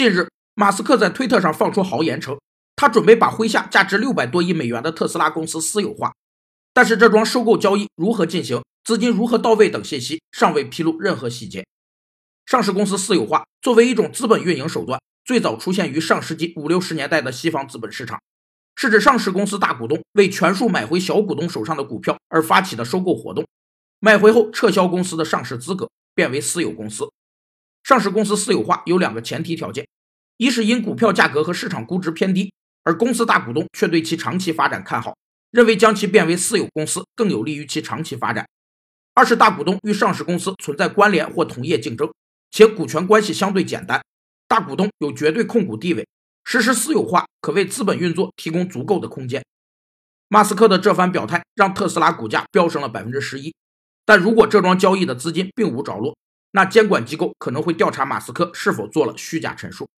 近日，马斯克在推特上放出豪言称，他准备把麾下价值六百多亿美元的特斯拉公司私有化。但是，这桩收购交易如何进行、资金如何到位等信息尚未披露任何细节。上市公司私有化作为一种资本运营手段，最早出现于上世纪五六十年代的西方资本市场，是指上市公司大股东为全数买回小股东手上的股票而发起的收购活动。买回后撤销公司的上市资格，变为私有公司。上市公司私有化有两个前提条件：一是因股票价格和市场估值偏低，而公司大股东却对其长期发展看好，认为将其变为私有公司更有利于其长期发展；二是大股东与上市公司存在关联或同业竞争。且股权关系相对简单，大股东有绝对控股地位，实施私有化可为资本运作提供足够的空间。马斯克的这番表态让特斯拉股价飙升了百分之十一，但如果这桩交易的资金并无着落，那监管机构可能会调查马斯克是否做了虚假陈述。